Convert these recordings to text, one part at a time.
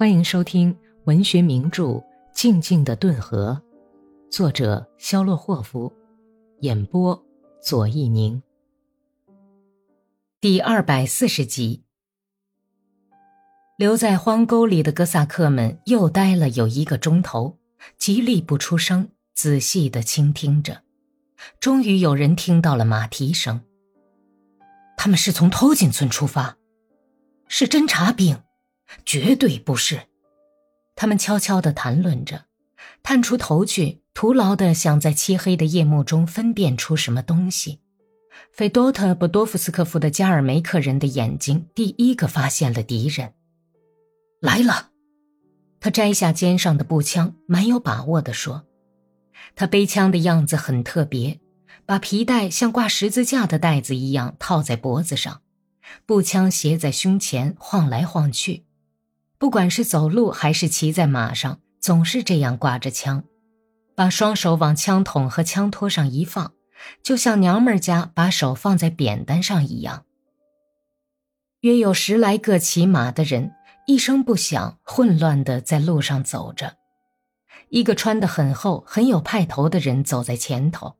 欢迎收听文学名著《静静的顿河》，作者肖洛霍夫，演播左一宁。第二百四十集。留在荒沟里的哥萨克们又待了有一个钟头，极力不出声，仔细的倾听着。终于有人听到了马蹄声。他们是从偷金村出发，是侦察兵。绝对不是，他们悄悄地谈论着，探出头去，徒劳地想在漆黑的夜幕中分辨出什么东西。费多特·波多夫斯科夫的加尔梅克人的眼睛第一个发现了敌人，来了。他摘下肩上的步枪，蛮有把握地说：“他背枪的样子很特别，把皮带像挂十字架的带子一样套在脖子上，步枪斜在胸前晃来晃去。”不管是走路还是骑在马上，总是这样挂着枪，把双手往枪筒和枪托上一放，就像娘们家把手放在扁担上一样。约有十来个骑马的人，一声不响，混乱地在路上走着。一个穿得很厚、很有派头的人走在前头，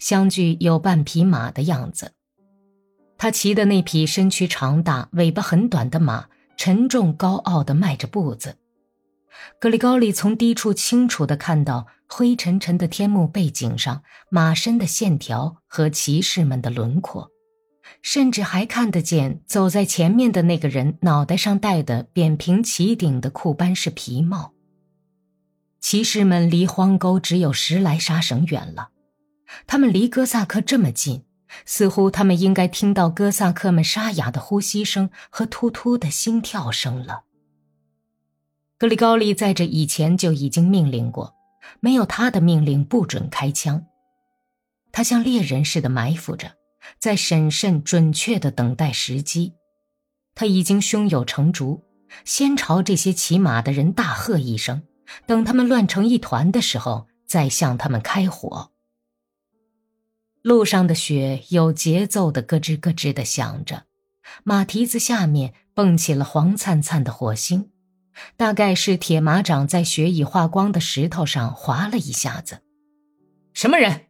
相距有半匹马的样子。他骑的那匹身躯长大、尾巴很短的马。沉重高傲地迈着步子，格里高利从低处清楚地看到灰沉沉的天幕背景上马身的线条和骑士们的轮廓，甚至还看得见走在前面的那个人脑袋上戴的扁平齐顶的库班式皮帽。骑士们离荒沟只有十来沙绳远了，他们离哥萨克这么近。似乎他们应该听到哥萨克们沙哑的呼吸声和突突的心跳声了。格里高利在这以前就已经命令过，没有他的命令不准开枪。他像猎人似的埋伏着，在审慎准确地等待时机。他已经胸有成竹，先朝这些骑马的人大喝一声，等他们乱成一团的时候，再向他们开火。路上的雪有节奏的咯吱咯吱的响着，马蹄子下面蹦起了黄灿灿的火星，大概是铁马掌在雪已化光的石头上划了一下子。什么人？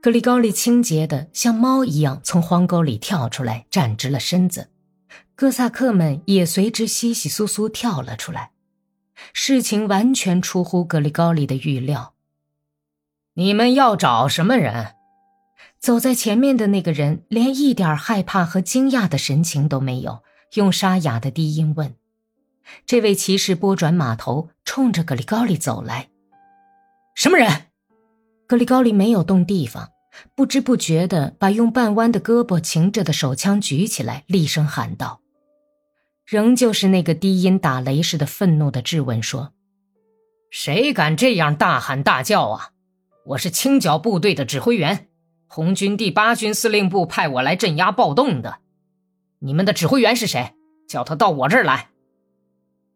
格里高利清洁的像猫一样从荒沟里跳出来，站直了身子。哥萨克们也随之窸窸窣窣跳了出来。事情完全出乎格里高利的预料。你们要找什么人？走在前面的那个人连一点害怕和惊讶的神情都没有，用沙哑的低音问：“这位骑士拨转马头，冲着格里高利走来。什么人？”格里高利没有动地方，不知不觉地把用半弯的胳膊擎着的手枪举起来，厉声喊道：“仍旧是那个低音打雷似的愤怒的质问说：‘谁敢这样大喊大叫啊？我是清剿部队的指挥员。’”红军第八军司令部派我来镇压暴动的，你们的指挥员是谁？叫他到我这儿来。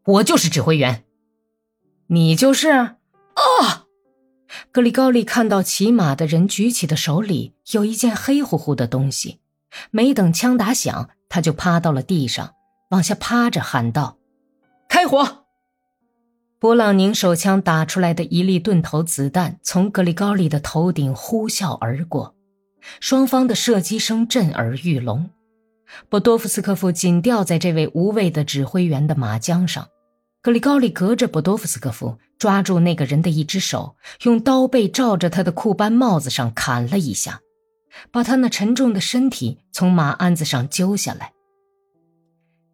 我就是指挥员。你就是啊！格里高利看到骑马的人举起的手里有一件黑乎乎的东西，没等枪打响，他就趴到了地上，往下趴着喊道：“开火！”勃朗宁手枪打出来的一粒钝头子弹从格里高利的头顶呼啸而过。双方的射击声震耳欲聋，波多夫斯科夫紧吊在这位无畏的指挥员的马缰上，格里高利隔着波多夫斯科夫抓住那个人的一只手，用刀背照着他的库班帽子上砍了一下，把他那沉重的身体从马鞍子上揪下来。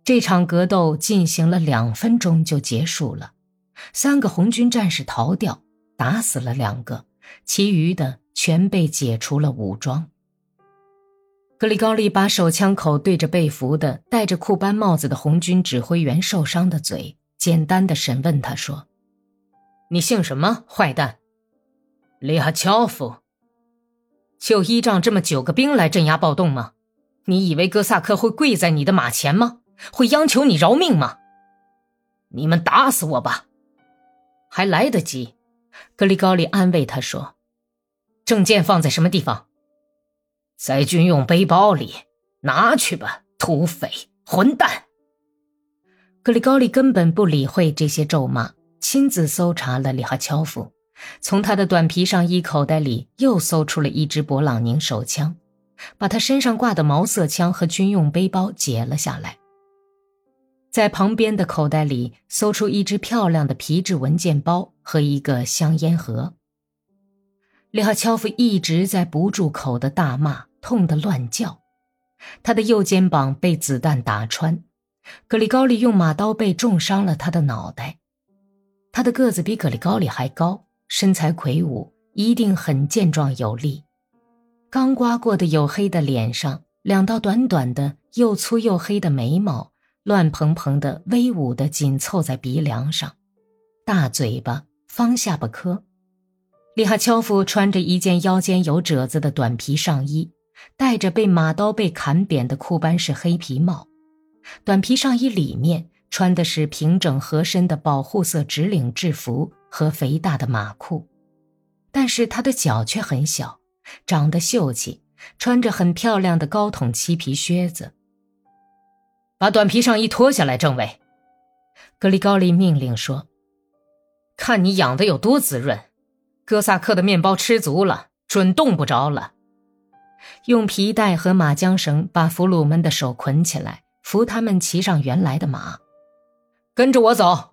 这场格斗进行了两分钟就结束了，三个红军战士逃掉，打死了两个，其余的。全被解除了武装。格里高利把手枪口对着被俘的、戴着库班帽子的红军指挥员受伤的嘴，简单的审问他说：“你姓什么，坏蛋？”利哈乔夫。就依仗这么九个兵来镇压暴动吗？你以为哥萨克会跪在你的马前吗？会央求你饶命吗？你们打死我吧，还来得及。格里高利安慰他说。证件放在什么地方？在军用背包里，拿去吧，土匪混蛋！格里高利根本不理会这些咒骂，亲自搜查了里哈乔夫，从他的短皮上衣口袋里又搜出了一支勃朗宁手枪，把他身上挂的毛瑟枪和军用背包解了下来，在旁边的口袋里搜出一只漂亮的皮质文件包和一个香烟盒。里哈乔夫一直在不住口的大骂，痛得乱叫，他的右肩膀被子弹打穿。格里高利用马刀背重伤了他的脑袋，他的个子比格里高利还高，身材魁梧，一定很健壮有力。刚刮过的黝黑的脸上，两道短短的、又粗又黑的眉毛，乱蓬蓬的、威武的紧凑在鼻梁上，大嘴巴，方下巴颏。利哈乔夫穿着一件腰间有褶子的短皮上衣，戴着被马刀被砍扁的库班式黑皮帽。短皮上衣里面穿的是平整合身的保护色直领制服和肥大的马裤，但是他的脚却很小，长得秀气，穿着很漂亮的高筒漆皮靴子。把短皮上衣脱下来，政委，格里高利命令说：“看你养的有多滋润，哥萨克的面包吃足了，准冻不着了。”用皮带和马缰绳把俘虏们的手捆起来。扶他们骑上原来的马，跟着我走。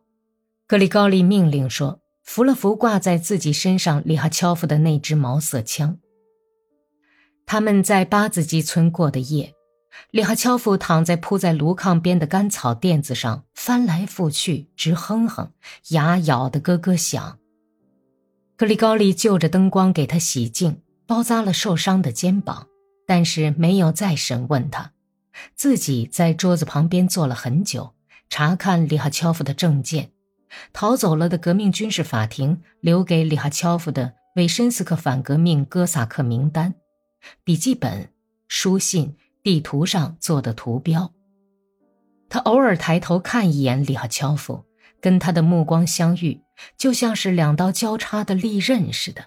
格里高利命令说，扶了扶挂在自己身上里哈乔夫的那支毛瑟枪。他们在巴子基村过的夜，里哈乔夫躺在铺在炉炕边的干草垫子上，翻来覆去，直哼哼，牙咬得咯咯响。格里高利就着灯光给他洗净，包扎了受伤的肩膀，但是没有再审问他。自己在桌子旁边坐了很久，查看里哈乔夫的证件，逃走了的革命军事法庭留给里哈乔夫的韦申斯克反革命哥萨克名单、笔记本、书信、地图上做的图标。他偶尔抬头看一眼里哈乔夫，跟他的目光相遇，就像是两刀交叉的利刃似的。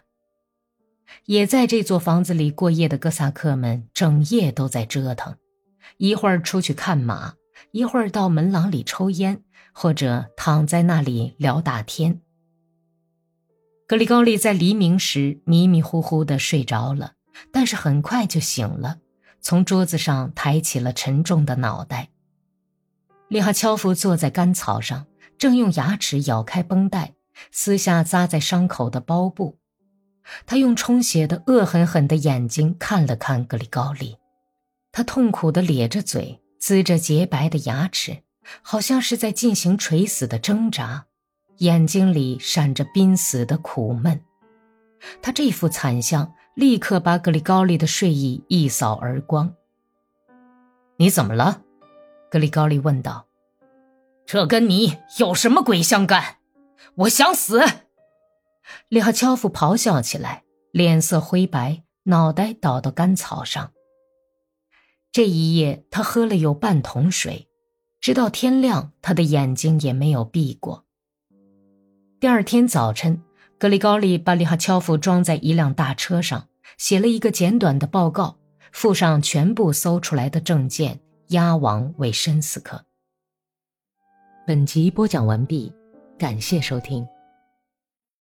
也在这座房子里过夜的哥萨克们，整夜都在折腾。一会儿出去看马，一会儿到门廊里抽烟，或者躺在那里聊大天。格里高利在黎明时迷迷糊糊的睡着了，但是很快就醒了，从桌子上抬起了沉重的脑袋。利哈乔夫坐在干草上，正用牙齿咬开绷带，撕下扎在伤口的包布。他用充血的、恶狠狠的眼睛看了看格里高利。他痛苦的咧着嘴，呲着洁白的牙齿，好像是在进行垂死的挣扎，眼睛里闪着濒死的苦闷。他这副惨相立刻把格里高利的睡意一扫而光。“你怎么了？”格里高利问道。“这跟你有什么鬼相干？我想死！”利哈乔夫咆哮起来，脸色灰白，脑袋倒到干草上。这一夜，他喝了有半桶水，直到天亮，他的眼睛也没有闭过。第二天早晨，格里高利把利哈乔夫装在一辆大车上，写了一个简短的报告，附上全部搜出来的证件，押往韦申斯克。本集播讲完毕，感谢收听。